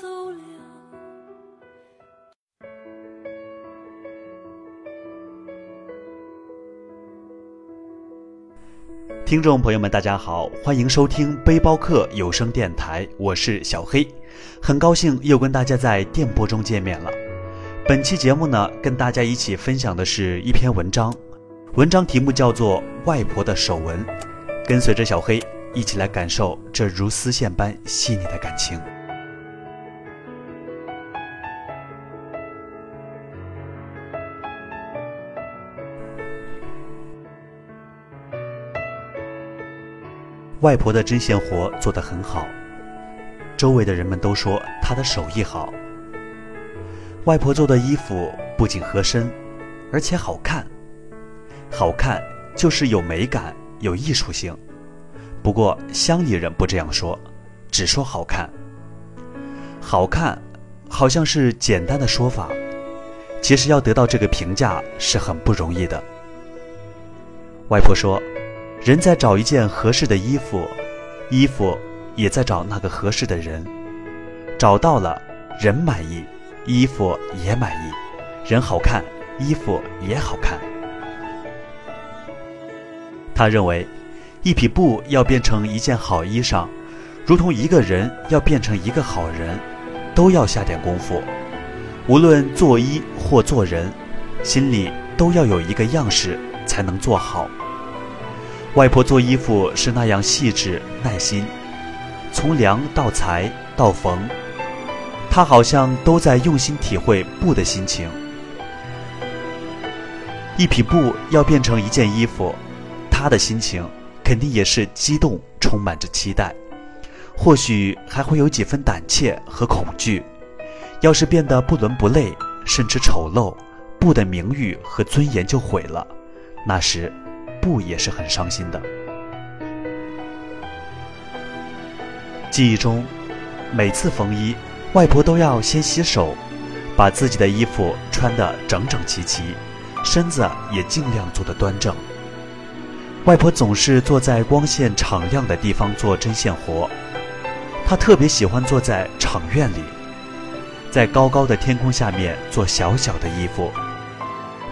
走了。听众朋友们，大家好，欢迎收听背包客有声电台，我是小黑，很高兴又跟大家在电波中见面了。本期节目呢，跟大家一起分享的是一篇文章，文章题目叫做《外婆的手纹》，跟随着小黑一起来感受这如丝线般细腻的感情。外婆的针线活做得很好，周围的人们都说她的手艺好。外婆做的衣服不仅合身，而且好看。好看就是有美感、有艺术性。不过乡里人不这样说，只说好看。好看，好像是简单的说法，其实要得到这个评价是很不容易的。外婆说。人在找一件合适的衣服，衣服也在找那个合适的人。找到了，人满意，衣服也满意，人好看，衣服也好看。他认为，一匹布要变成一件好衣裳，如同一个人要变成一个好人，都要下点功夫。无论做衣或做人，心里都要有一个样式，才能做好。外婆做衣服是那样细致耐心，从量到裁到缝，她好像都在用心体会布的心情。一匹布要变成一件衣服，她的心情肯定也是激动，充满着期待，或许还会有几分胆怯和恐惧。要是变得不伦不类，甚至丑陋，布的名誉和尊严就毁了。那时。布也是很伤心的。记忆中，每次缝衣，外婆都要先洗手，把自己的衣服穿得整整齐齐，身子也尽量坐得端正。外婆总是坐在光线敞亮的地方做针线活，她特别喜欢坐在场院里，在高高的天空下面做小小的衣服。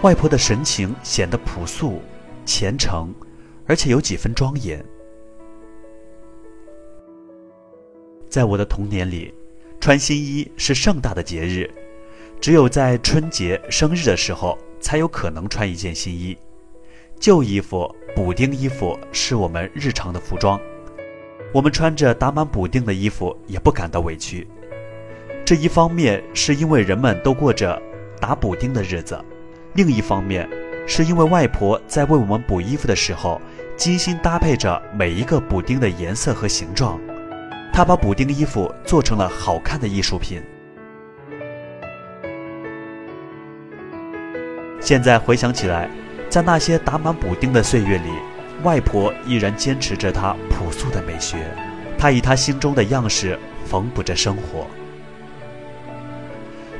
外婆的神情显得朴素。虔诚，而且有几分庄严。在我的童年里，穿新衣是盛大的节日，只有在春节、生日的时候才有可能穿一件新衣。旧衣服、补丁衣服是我们日常的服装，我们穿着打满补丁的衣服也不感到委屈。这一方面是因为人们都过着打补丁的日子，另一方面。是因为外婆在为我们补衣服的时候，精心搭配着每一个补丁的颜色和形状，她把补丁衣服做成了好看的艺术品。现在回想起来，在那些打满补丁的岁月里，外婆依然坚持着她朴素的美学，她以她心中的样式缝补着生活。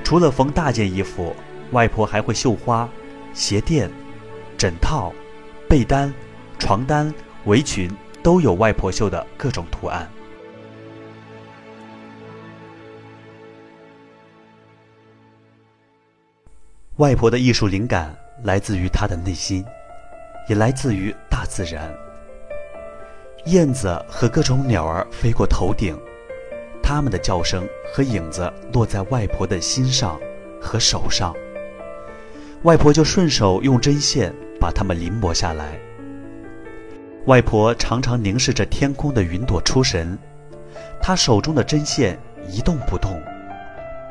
除了缝大件衣服，外婆还会绣花。鞋垫、枕套、被单、床单、围裙都有外婆绣的各种图案。外婆的艺术灵感来自于她的内心，也来自于大自然。燕子和各种鸟儿飞过头顶，它们的叫声和影子落在外婆的心上和手上。外婆就顺手用针线把它们临摹下来。外婆常常凝视着天空的云朵出神，她手中的针线一动不动，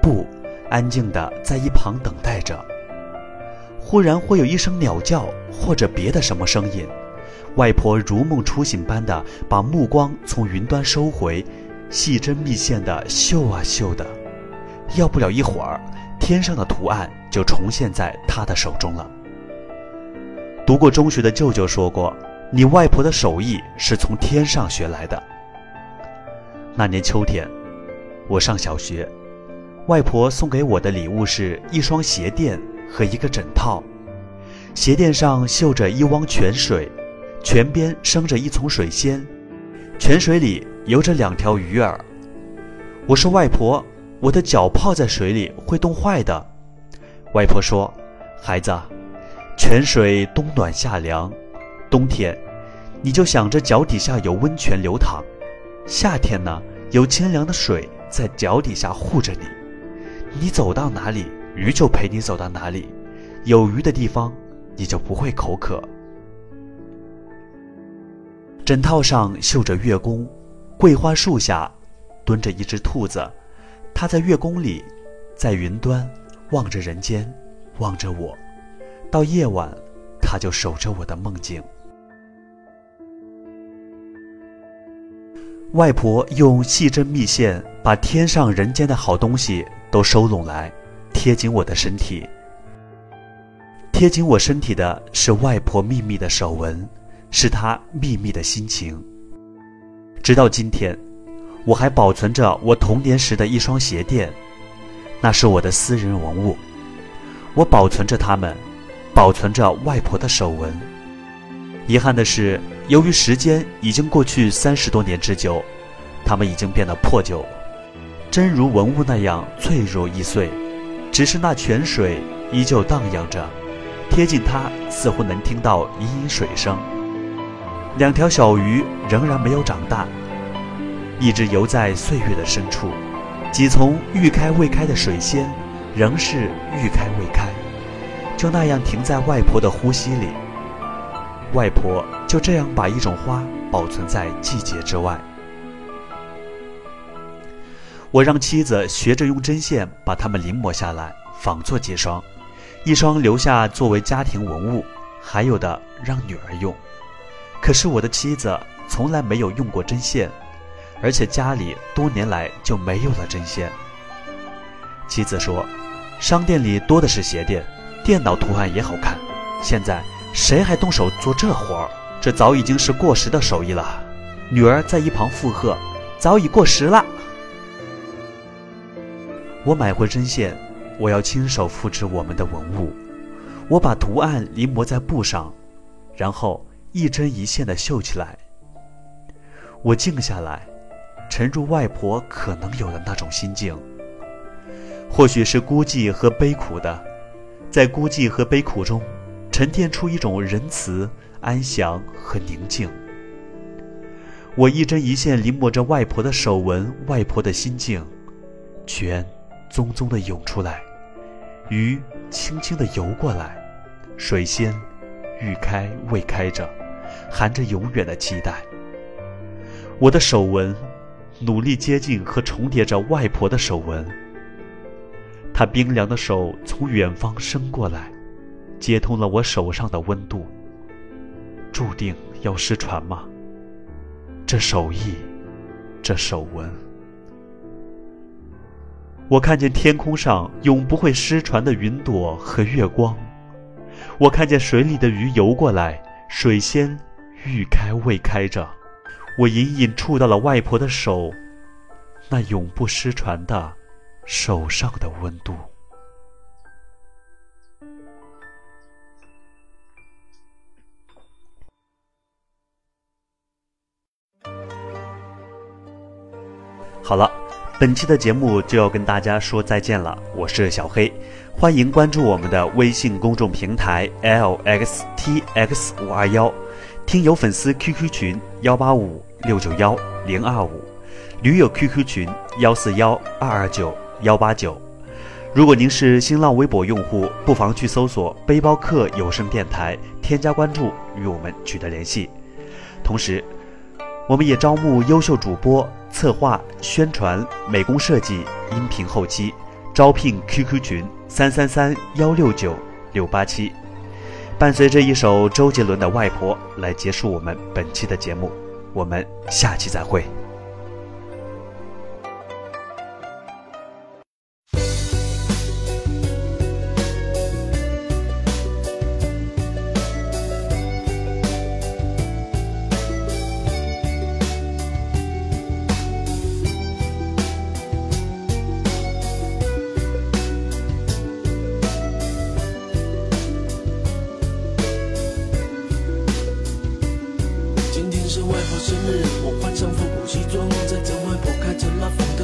不安静地在一旁等待着。忽然会有一声鸟叫或者别的什么声音，外婆如梦初醒般的把目光从云端收回，细针密线的绣啊绣的，要不了一会儿，天上的图案就重现在他的手中了。读过中学的舅舅说过，你外婆的手艺是从天上学来的。那年秋天，我上小学，外婆送给我的礼物是一双鞋垫和一个枕套，鞋垫上绣着一汪泉水，泉边生着一丛水仙，泉水里游着两条鱼儿。我说外婆，我的脚泡在水里会冻坏的。外婆说，孩子，泉水冬暖夏凉，冬天你就想着脚底下有温泉流淌，夏天呢有清凉的水在脚底下护着你，你走到哪里，鱼就陪你走到哪里，有鱼的地方你就不会口渴。枕套上绣着月宫，桂花树下。蹲着一只兔子，他在月宫里，在云端望着人间，望着我。到夜晚，他就守着我的梦境。外婆用细针密线把天上人间的好东西都收拢来，贴紧我的身体。贴紧我身体的是外婆秘密的手纹，是她秘密的心情。直到今天。我还保存着我童年时的一双鞋垫，那是我的私人文物。我保存着它们，保存着外婆的手纹。遗憾的是，由于时间已经过去三十多年之久，它们已经变得破旧，真如文物那样脆弱易碎。只是那泉水依旧荡漾着，贴近它似乎能听到隐隐水声。两条小鱼仍然没有长大。一直游在岁月的深处，几丛欲开未开的水仙，仍是欲开未开，就那样停在外婆的呼吸里。外婆就这样把一种花保存在季节之外。我让妻子学着用针线把它们临摹下来，仿做几双，一双留下作为家庭文物，还有的让女儿用。可是我的妻子从来没有用过针线。而且家里多年来就没有了针线。妻子说：“商店里多的是鞋垫，电脑图案也好看。现在谁还动手做这活儿？这早已经是过时的手艺了。”女儿在一旁附和：“早已过时了。”我买回针线，我要亲手复制我们的文物。我把图案临摹在布上，然后一针一线的绣起来。我静下来。沉入外婆可能有的那种心境，或许是孤寂和悲苦的，在孤寂和悲苦中，沉淀出一种仁慈、安详和宁静。我一针一线临摹着外婆的手纹，外婆的心境，泉淙淙地涌出来，鱼轻轻地游过来，水仙欲开未开着，含着永远的期待。我的手纹。努力接近和重叠着外婆的手纹，她冰凉的手从远方伸过来，接通了我手上的温度。注定要失传吗？这手艺，这手纹。我看见天空上永不会失传的云朵和月光，我看见水里的鱼游过来，水仙欲开未开着。我隐隐触到了外婆的手，那永不失传的手上的温度。好了，本期的节目就要跟大家说再见了。我是小黑，欢迎关注我们的微信公众平台 lxtx 五二幺。听友粉丝 QQ 群幺八五六九幺零二五，驴友 QQ 群幺四幺二二九幺八九。如果您是新浪微博用户，不妨去搜索“背包客有声电台”，添加关注，与我们取得联系。同时，我们也招募优秀主播、策划、宣传、美工设计、音频后期，招聘 QQ 群三三三幺六九六八七。伴随着一首周杰伦的《外婆》来结束我们本期的节目，我们下期再会。是外婆生日我换上复古西装载着外婆开着拉风的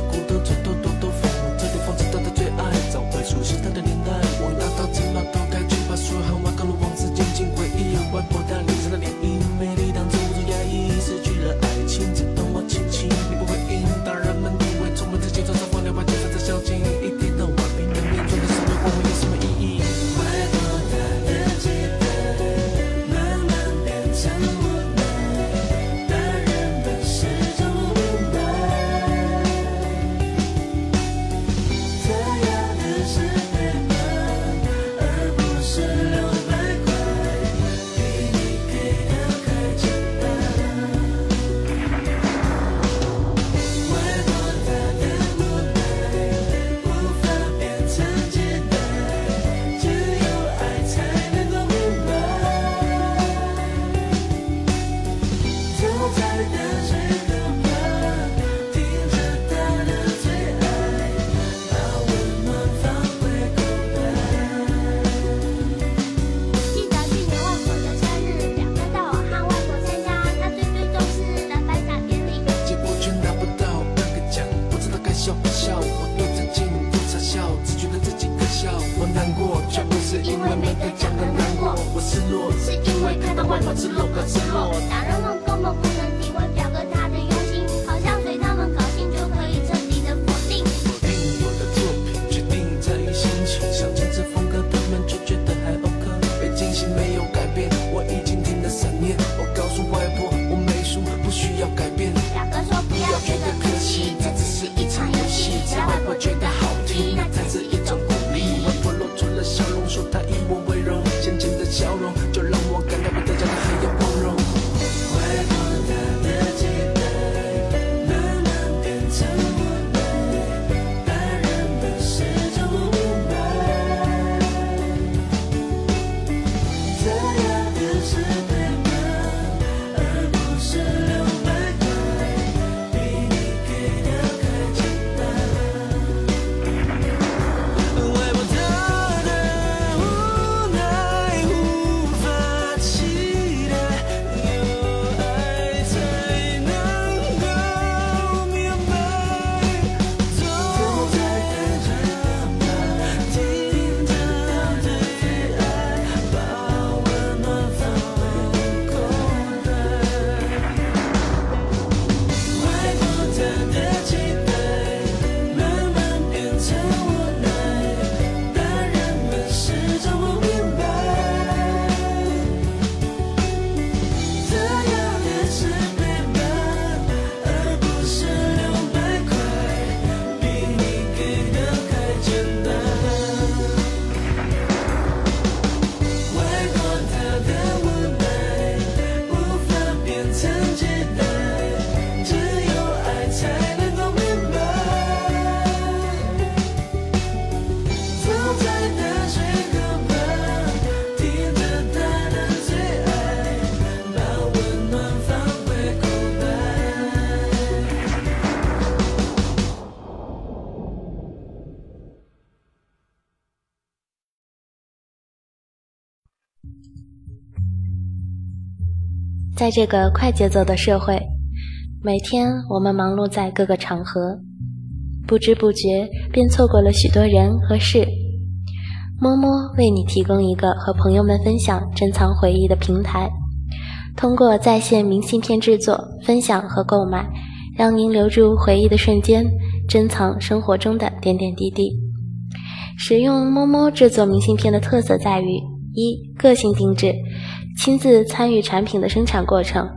在这个快节奏的社会，每天我们忙碌在各个场合，不知不觉便错过了许多人和事。摸摸为你提供一个和朋友们分享珍藏回忆的平台，通过在线明信片制作、分享和购买，让您留住回忆的瞬间，珍藏生活中的点点滴滴。使用摸摸制作明信片的特色在于：一、个性定制，亲自参与产品的生产过程，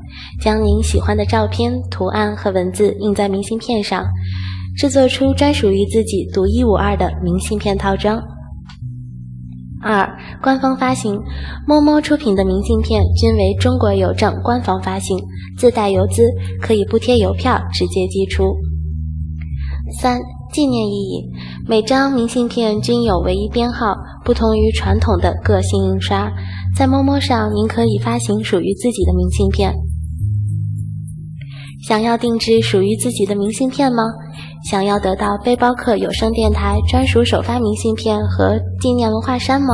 将您喜欢的照片、图案和文字印在明信片上，制作出专属于自己独一无二的明信片套装。二、官方发行，摸摸出品的明信片均为中国邮政官方发行，自带邮资，可以不贴邮票直接寄出。三、纪念意义，每张明信片均有唯一编号，不同于传统的个性印刷。在摸摸上，您可以发行属于自己的明信片。想要定制属于自己的明信片吗？想要得到背包客有声电台专属首发明信片和纪念文化衫吗？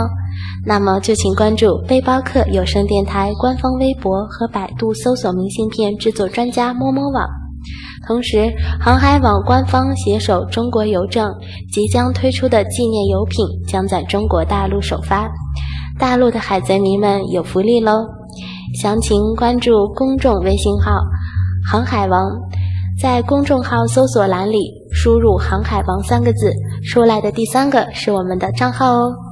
那么就请关注背包客有声电台官方微博和百度搜索“明信片制作专家摸摸网”。同时，航海网官方携手中国邮政即将推出的纪念邮品将在中国大陆首发，大陆的海贼迷们有福利喽！详情关注公众微信号“航海王”，在公众号搜索栏里输入“航海王”三个字，出来的第三个是我们的账号哦。